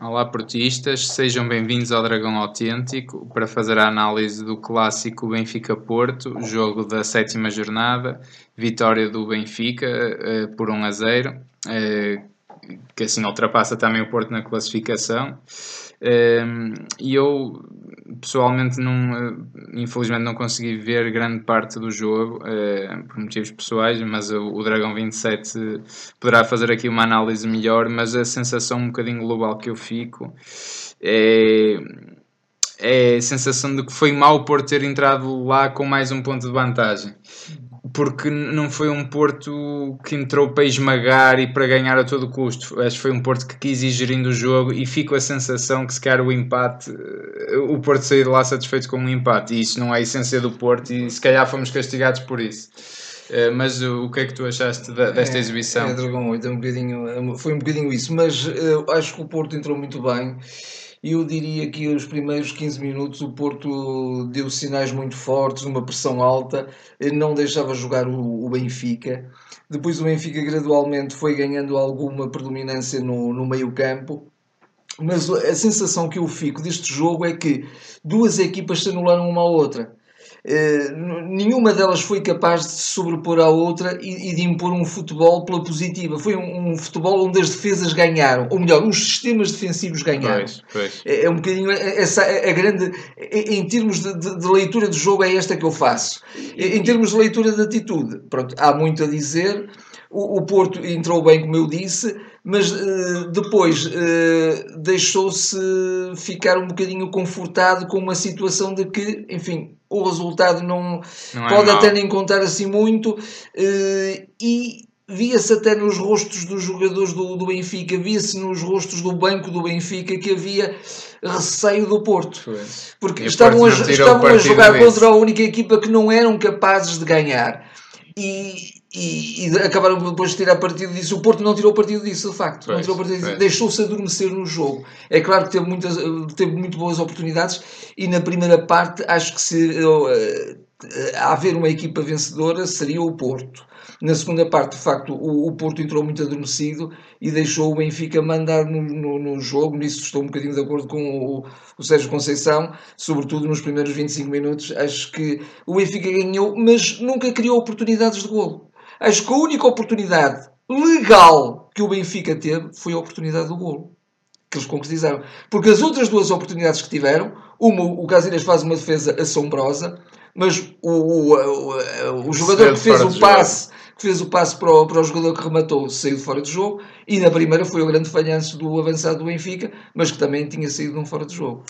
Olá, portistas, sejam bem-vindos ao Dragão Autêntico para fazer a análise do clássico Benfica-Porto, jogo da sétima jornada, vitória do Benfica uh, por 1 a 0, uh, que assim ultrapassa também o Porto na classificação. Uh, e eu pessoalmente não, infelizmente não consegui ver grande parte do jogo por motivos pessoais, mas o, o Dragão 27 poderá fazer aqui uma análise melhor, mas a sensação um bocadinho global que eu fico é, é a sensação de que foi mal por ter entrado lá com mais um ponto de vantagem porque não foi um Porto que entrou para esmagar e para ganhar a todo custo. Acho que foi um Porto que quis ir gerindo o jogo e fico a sensação que se calhar o empate, eh, o Porto sair de lá satisfeito com um empate e isso não é a essência do Porto e se calhar fomos castigados por isso. Uh, mas o que é que tu achaste desta é, exibição? É, Dragão 8, é um bocadinho, foi um bocadinho isso, mas uh, acho que o Porto entrou muito bem eu diria que os primeiros 15 minutos o Porto deu sinais muito fortes, uma pressão alta, não deixava jogar o, Benfica. Depois o Benfica gradualmente foi ganhando alguma predominância no, no meio campo. Mas a sensação que eu fico deste jogo é que duas equipas se anularam uma à outra. Eh, nenhuma delas foi capaz de se sobrepor à outra e, e de impor um futebol pela positiva. Foi um, um, futebol onde as defesas ganharam, ou melhor, os sistemas defensivos ganharam. Pois, pois. É, é, um bocadinho essa a grande. Em termos de, de, de, leitura do jogo, é esta que eu faço. Em termos de leitura de atitude, pronto, há muito a dizer. O, o Porto entrou bem, como eu disse, mas uh, depois uh, deixou-se ficar um bocadinho confortado com uma situação de que, enfim, o resultado não, não é pode até nem contar assim muito uh, e via-se até nos rostos dos jogadores do, do Benfica, via-se nos rostos do banco do Benfica que havia receio do Porto. Porque estavam a, estavam a jogar contra a única equipa que não eram capazes de ganhar. E, e, e, acabaram depois de tirar partido disso. O Porto não tirou partido disso, de facto. Pois, não tirou partido disso. Deixou-se adormecer no jogo. É claro que teve, muitas, teve muito boas oportunidades e na primeira parte acho que se uh, haver uma equipa vencedora seria o Porto. Na segunda parte, de facto, o, o Porto entrou muito adormecido e deixou o Benfica mandar no, no, no jogo. Nisso estou um bocadinho de acordo com o, o Sérgio Conceição, sobretudo nos primeiros 25 minutos. Acho que o Benfica ganhou, mas nunca criou oportunidades de golo. Acho que a única oportunidade legal que o Benfica teve foi a oportunidade do golo. Que eles concretizaram. Porque as outras duas oportunidades que tiveram, uma, o Casillas faz uma defesa assombrosa, mas o, o, o, o jogador que fez o passe que fez o passe para o, para o jogador que rematou saiu de fora de jogo e na primeira foi o grande falhanço do avançado do Benfica, mas que também tinha saído de um fora de jogo.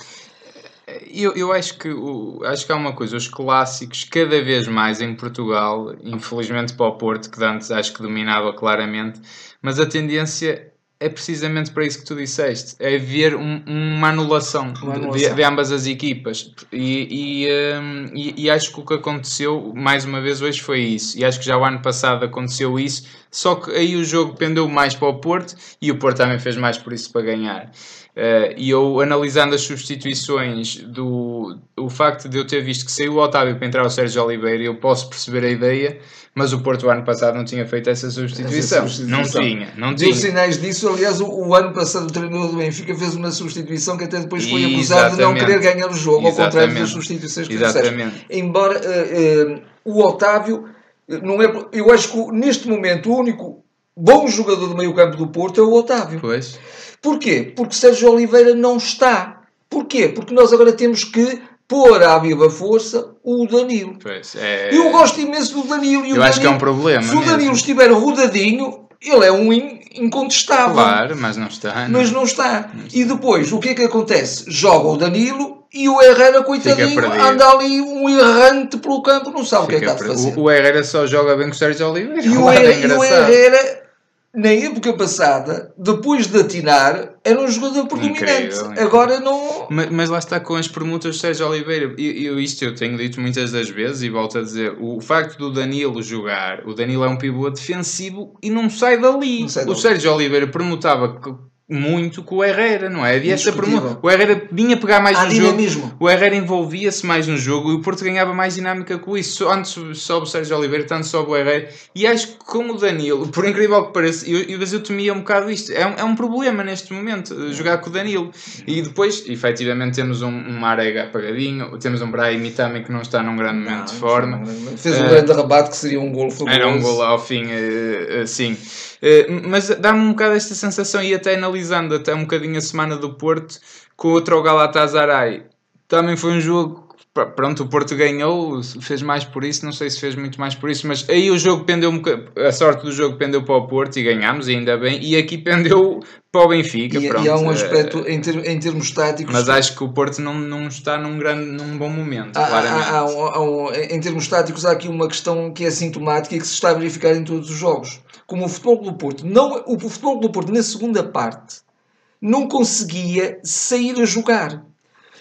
Eu, eu acho, que, o, acho que há uma coisa, os clássicos, cada vez mais em Portugal, infelizmente para o Porto, que antes acho que dominava claramente, mas a tendência é precisamente para isso que tu disseste: é haver um, uma anulação, uma anulação. De, de, ambas as equipas. E, e, um, e, e, acho que o que aconteceu, mais uma vez, hoje foi isso. E acho que já o ano passado aconteceu isso, só que aí o jogo pendeu mais para o Porto e o Porto também fez mais por isso para ganhar. Uh, e eu, analisando as substituições, do o facto de eu ter visto que saiu o Otávio para entrar o Sérgio Oliveira, eu posso perceber a ideia, mas o Porto, ano passado, não tinha feito essa substituição. Essa substituição. Não tinha, não tinha. Deu sinais disso, aliás, o, o, ano passado o treinador do Benfica fez uma substituição que até depois foi acusado de não querer ganhar o jogo, Exatamente. ao contrário das substituições que Exatamente. Embora uh, uh, o Otávio, não é, eu acho que neste momento o único bom jogador do meio campo do Porto é o Otávio. Pois. Porquê? Porque Sérgio Oliveira não está. Porquê? Porque nós agora temos que pôr à viva força o Danilo. Pois, é... Eu gosto imenso do Danilo. E Eu Danilo, acho que é um problema. Se o Danilo estiver rodadinho, ele é um incontestável. Claro, mas não está. Não. Mas não está. E depois, o que é que acontece? Joga o Danilo e o Herrera, coitadinho, anda ali um errante pelo campo, não sabe Fica o que é que está a fazer. O, o Herrera só joga bem com o Sérgio Oliveira. E o, é e o Herrera na época passada, depois de atinar, era um jogador predominante. Agora não. Mas, mas, lá está com as permutas de Sérgio Oliveira. E eu, isto eu tenho dito muitas das vezes e volto a dizer: o facto do Danilo jogar, o Danilo é um pivô defensivo e não sai dali. Não sai dali. O Sérgio Oliveira permutava muito com o Herrera, não é? Havia essa Indiscutível. promo- O Herrera vinha pegar mais Há no jogo. dinamismo. O Herrera envolvia-se mais no jogo e o Porto ganhava mais dinâmica com isso. Antes sobe o Sérgio Oliveira, tanto sobe o Herrera. E acho que com o Danilo, por incrível que pareça, eu, eu, mas eu temia um bocado isto. É um, é um problema neste momento, eh, jogar com o Danilo. E depois, efetivamente, temos um, um Marega apagadinho, temos um Brahim também que não está num grande momento de forma. Fez um Eh, grande rebate que seria um gol fabuloso. Era um gol ao fim, eh, assim. Mas dá-me um bocado esta sensação, e até analisando até um bocadinho a semana do Porto, com outro ao Galatasaray, também foi um jogo. Pronto, o Porto ganhou, fez mais por isso, não sei se fez muito mais por isso, mas aí o jogo pendeu um a sorte do jogo pendeu para o Porto e ganhámos, ainda bem, e aqui pendeu para o Benfica. E, pronto, e há um eh, aspecto em, ter- em termos táticos. Mas acho que o Porto não, não está num, grande, num bom momento, Há- claramente. há- há um- em termos táticos, há aqui uma questão que é sintomática e que se está a verificar em todos os jogos. Como o futebol do Porto, não, o futebol do Porto na segunda parte não conseguia sair a jogar.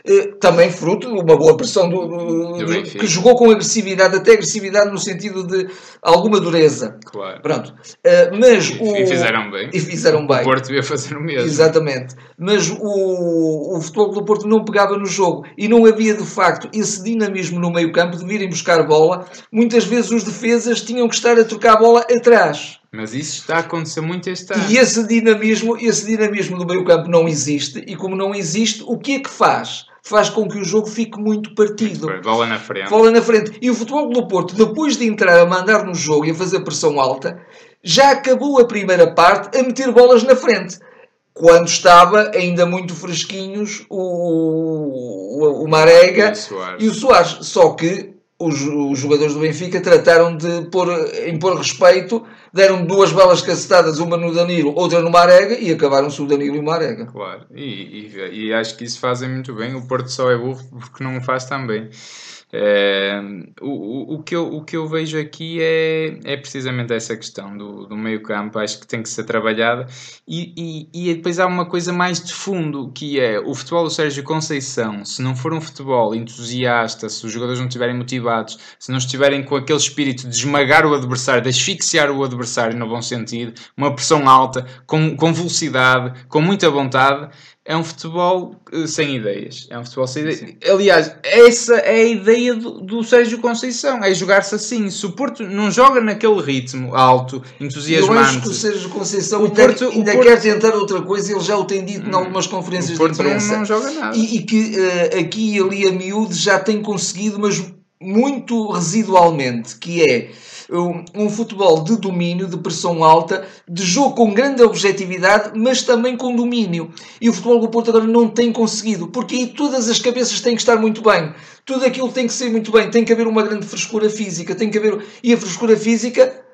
Eh, Também fruto de uma boa pressão do, do- Do que jogou com agressividade, até agressividade no sentido de alguma dureza. Claro. Pronto. Eh, Mas o, E fizeram bem. E fizeram bem. O Porto ia fazer o mesmo. Exatamente. Mas o, o Futebol do Porto não pegava no jogo e não havia de facto esse dinamismo no meio campo de virem buscar bola. Muitas vezes os defesas tinham que estar a trocar a bola atrás. Mas isso está a acontecer muito este ano. E esse dinamismo, esse dinamismo do meio campo não existe. E como não existe, o que é que faz? Faz com que o jogo fique muito partido. Bola na frente. Bola na frente. E o Futebol do Porto, depois de entrar a mandar no jogo e a fazer pressão alta, já acabou a primeira parte a meter bolas na frente. Quando estava ainda muito fresquinhos o, o, o Marega E o e o Soares. Só que os, os jogadores do Benfica trataram de pôr, impor respeito, deram duas balas cacetadas, uma no Danilo, outra no Marega, e acabaram-se o Danilo e o Marega. Claro. E, e- e acho que isso fazem muito bem. O Porto só é burro porque não o faz tão bem. O, o, o que eu, o que eu vejo aqui é, é precisamente essa questão do, do meio campo, acho que tem que ser trabalhada e, e, e depois há uma coisa mais de fundo que é o futebol do Sérgio Conceição, se não for um futebol entusiasta, se os jogadores não estiverem motivados, se não estiverem com aquele espírito de esmagar o adversário, de asfixiar o adversário no bom sentido, uma pressão alta, com, com velocidade, com muita vontade, é um futebol eh, sem ideias. É um futebol sem ideias. Aliás, essa é a ideia do, do Sérgio Conceição, é jogar-se assim. Se o Porto não joga naquele ritmo alto, Eu acho que o entusiasmante, Sérgio Conceição O ainda, Porto- o ainda Porto- quer tentar outra coisa, ele já o tem dito em algumas conferências o de Porto não, imprensa. não joga nada. E, e que eh, aqui e ali a miúde já tem conseguido, mas muito residualmente, que é um, um futebol de domínio, de pressão alta, de jogo com grande objetividade, mas também com domínio. E o futebol do Porto agora não tem conseguido, porque aí todas as cabeças têm que estar muito bem. Tudo aquilo tem que ser muito bem, tem que haver uma grande frescura física, tem que haver... E a frescura física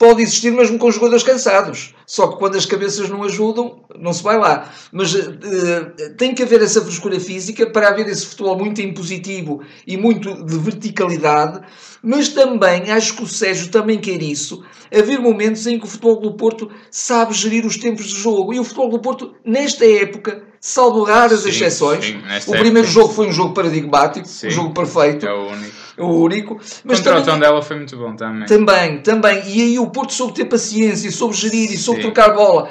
pode existir mesmo com jogadores cansados. Só que quando as cabeças não ajudam, não se vai lá. Mas eh, tem que haver essa frescura física para haver esse futebol muito impositivo e muito de verticalidade. Mas também, acho que o Sérgio também quer isso, haver momentos em que o futebol do Porto sabe gerir os tempos de jogo. E o futebol do Porto, nesta época, salvo raras Sim, exceções, sim, o primeiro época. jogo foi um jogo paradigmático, Sim. um jogo perfeito, É o único. O único. Mas o também- Tondela foi muito bom também. também, também. E aí o Porto soube ter paciência, soube gerir e soube trocar bola.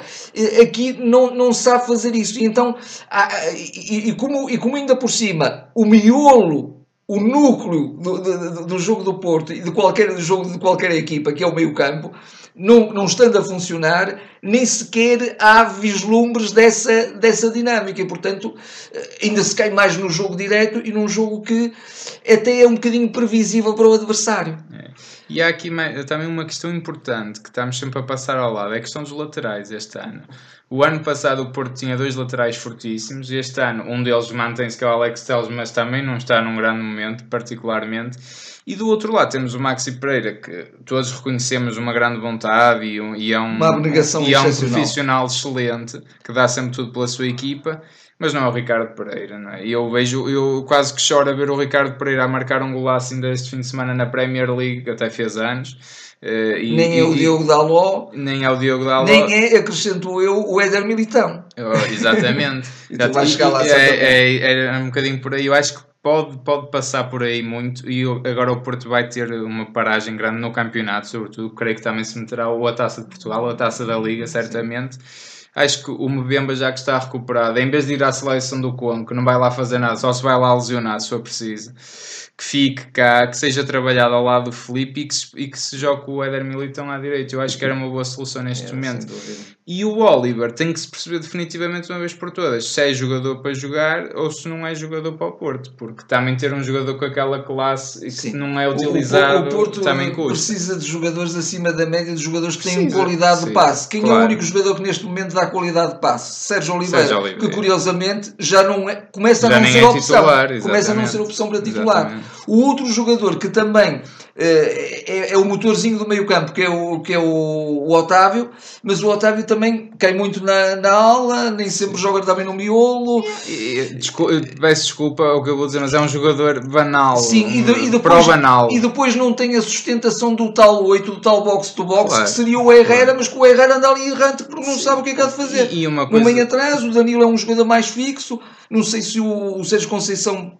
Aqui não, não sabe fazer isso. E então, há- e, e como, e como ainda por cima, o miolo, o núcleo do, do, do jogo do Porto e de qualquer jogo de qualquer equipa, que é o meio campo, não, não estando a funcionar, nem sequer há vislumbres dessa, dessa dinâmica. E, portanto, ainda se cai mais no jogo direto e num jogo que até é um bocadinho previsível para o adversário. É. E há aqui também uma questão importante que estamos sempre a passar ao lado, é a questão dos laterais este ano. O ano passado o Porto tinha dois laterais fortíssimos, e este ano um deles mantém-se que é o Alex Telles, mas também não está num grande momento, particularmente. E do outro lado temos o Maxi Pereira, que todos reconhecemos uma grande vontade e, um- e é um, Uma abnegação e é um profissional excelente, que dá sempre tudo pela sua equipa, mas não é o Ricardo Pereira, não é? E eu vejo, eu quase que choro a ver o Ricardo Pereira a marcar um golaço ainda este fim de semana na Premier League, que até fez anos. eh, e- nem é o Diogo Daló, nem é o Diogo Dalot. nem é, acrescento eu, o Éder Militão. Oh, exatamente. E tu vais chegar lá é, certamente. é, é um bocadinho por aí. Eu acho que pode, pode passar por aí muito. E agora o Porto vai ter uma paragem grande no campeonato, sobretudo. Creio que também se meterá ou a taça de Portugal ou a taça da Liga, certamente. Acho que o Mbemba, já que está recuperado, em vez de ir à seleção do Congo, que não vai lá fazer nada, só se vai lá lesionar se for preciso, que fique cá, que seja trabalhado ao lado do Felipe e que se, e que se jogue o Éder Militão à direita. Eu acho que era uma boa solução neste É, momento. E o Oliver tem que se perceber definitivamente uma vez por todas se é jogador para jogar ou se não é jogador para o Porto, porque também ter um jogador com aquela classe e que Sim. não é O- o- utilizado o Porto também custa. precisa de jogadores acima da média, de jogadores que têm qualidade de sim, passe. Quem é claro. o único jogador que neste momento dá qualidade de passe? Sérgio Oliveira, Sérgio Oliveira. que curiosamente já não é, começa a Já não nem ser é opção. titular, começa a não ser opção para titular. Exatamente. O outro jogador que também eh, é, é o motorzinho do meio campo, que é, o, que é o, o Otávio, mas o Otávio também cai muito na, na ala, nem sempre joga também no miolo. E, descul- eu peço desculpa ao que eu vou dizer, mas é um jogador banal. Sim, e, de- e um depois, banal. e depois não tem a sustentação do tal 8, do tal box to box, Claro, que seria o Herrera, claro. mas que o Herrera anda ali errante porque não sabe o que é que há de fazer. E, e uma coisa. meio atrás, o Danilo é um jogador mais fixo. Não sei se o, o Sérgio Conceição,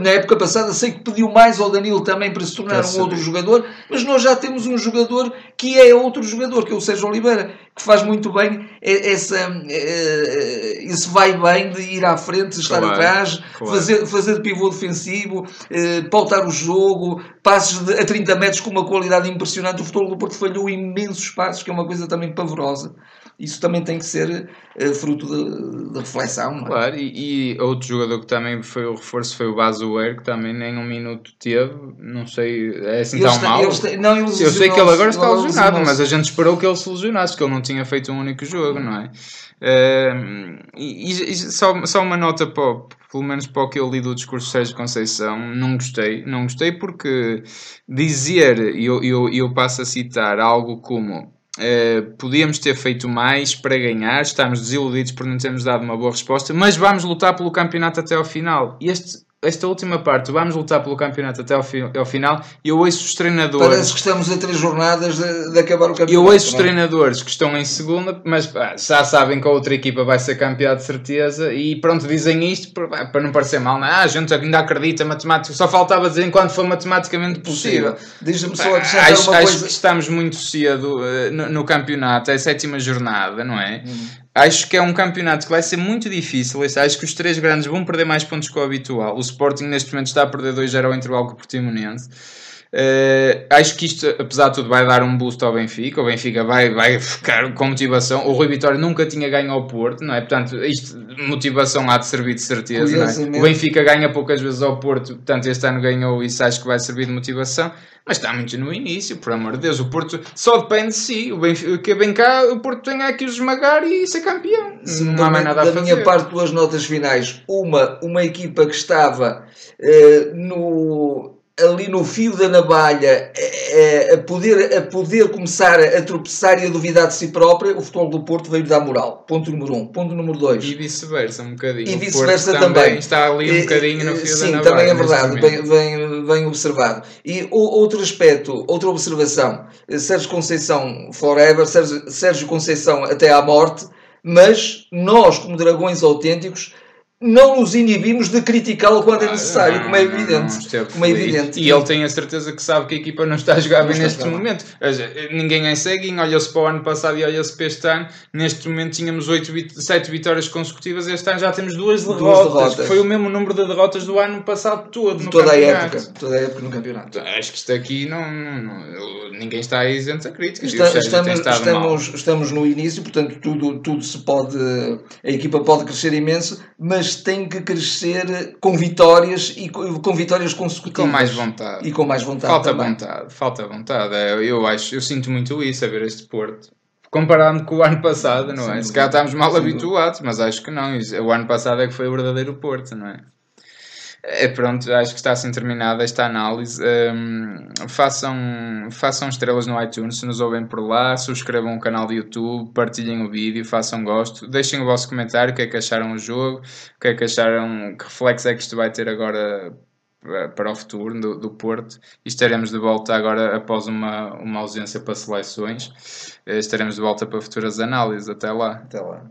na época passada, sei que pediu mais ao Danilo também para se tornar um outro jogador, mas nós já temos um jogador que é outro jogador, que é o Sérgio Oliveira, que faz muito bem eh, essa, eh, esse vai bem de ir à frente, estar Claro, atrás, claro. fazer, fazer de pivô defensivo, eh, pautar o jogo, passos de- a 30 metros com uma qualidade impressionante. O futebol do Porto falhou imensos passos, que é uma coisa também pavorosa. Isso também tem que ser eh, fruto de, de reflexão. Não é? Claro, e, e outro jogador que também foi o reforço foi o Bazuer, que também nem um minuto teve. Não sei, é assim Eles tão mal. eles têm- não, eles Eu sei que ele agora está lesionado, mas a gente esperou que ele se lesionasse, que ele não tinha feito um único jogo, não é? Ehm, e, e- só, só uma nota o- pelo menos para o que eu li do discurso de Sérgio Conceição, não gostei, não gostei porque dizer, e eu, eu, eu passo a citar algo como eh, podíamos ter feito mais para ganhar, estamos desiludidos por não termos dado uma boa resposta, mas vamos lutar pelo campeonato até ao final. Este, esta última parte, vamos lutar pelo campeonato até ao, fi- ao final, e eu ouço os treinadores. Parece que estamos a três jornadas de, de acabar o campeonato. Eu ouço os é? treinadores que estão em segunda, mas pá, já sabem que a outra equipa vai ser campeã de certeza e pronto, dizem isto para, para não parecer mal. Não é? Ah, a gente ainda acredita, matemática, só faltava dizer enquanto for matematicamente possível. Deixa-me só acrescentar Acho, uma acho coisa. que estamos muito cedo eh, no, no campeonato, é a sétima jornada, não é? Hum. Acho que é um campeonato que vai ser muito difícil. Acho que os três grandes vão perder mais pontos que o habitual. O Sporting neste momento está a perder 2-0 ao intervalo com o Portimonense. Eh, acho que isto, apesar de tudo, vai dar um boost ao Benfica. O Benfica vai, vai ficar com motivação. O Rui Vitória nunca tinha ganho ao Porto, não é? Portanto, isto, motivação há de servir de certeza. É? O Benfica ganha poucas vezes ao Porto, portanto, este ano ganhou. Isso acho que vai servir de motivação. Mas está muito no início, por amor de Deus. O Porto só depende de si. O Benfica vem cá, o Porto tem aqui os esmagar e ser campeão. Não da, há mais nada a da fazer. minha parte, duas notas finais. Uma, uma equipa que estava eh, no, ali no fio da navalha eh, a, poder, a poder começar a tropeçar e a duvidar de si própria, o futebol do Porto veio dar moral. Ponto número um. Ponto número dois. E vice-versa, um bocadinho. E vice-versa Porto também. Está ali um bocadinho no fio Sim, da também é navalha verdade, bem, bem, bem observado. E outro aspecto, outra observação, Sérgio Conceição forever, Sérgio, Sérgio Conceição até à morte, mas nós, como dragões autênticos, não nos inibimos de criticá-lo quando é Ah, necessário, não, como é não, não evidente. esteve como é feliz. evidente. E ele tem a certeza que sabe que a equipa não está a jogar bem neste momento. Ninguém é ceguinho, olha-se para o ano passado e olha-se para este ano. Neste momento tínhamos 8, 7 vitórias consecutivas, este ano já temos duas Duas derrotas. derrotas. que Foi o mesmo número de derrotas do ano passado todo. no toda a época, toda a época no campeonato. Acho que isto aqui não, não- ninguém está isento a críticas. e Está- estamos, estamos, estamos no início, portanto, tudo, tudo se pode. A equipa pode crescer imenso, mas tem que crescer com vitórias e com, vitórias E consecutivas. com mais vontade. E com mais vontade. Falta também. vontade, falta vontade. É, Eu acho, eu sinto muito isso a ver este Porto. Comparando com o ano passado, não é? Sem Se calhar estamos mal habituados, mas acho que não. O ano passado é que foi o verdadeiro Porto, não é? É pronto, acho que está assim terminada esta análise. Hum, façam, façam estrelas no iTunes se nos ouvem por lá, subscrevam o canal do YouTube, partilhem o vídeo, façam gosto, deixem o vosso comentário, o que é que acharam do jogo, o que é que acharam, que reflexo é que isto vai ter agora para- para o futuro do, do Porto e estaremos de volta agora após uma, uma ausência para seleções. Eh, Estaremos de volta para futuras análises. Até lá. Até lá.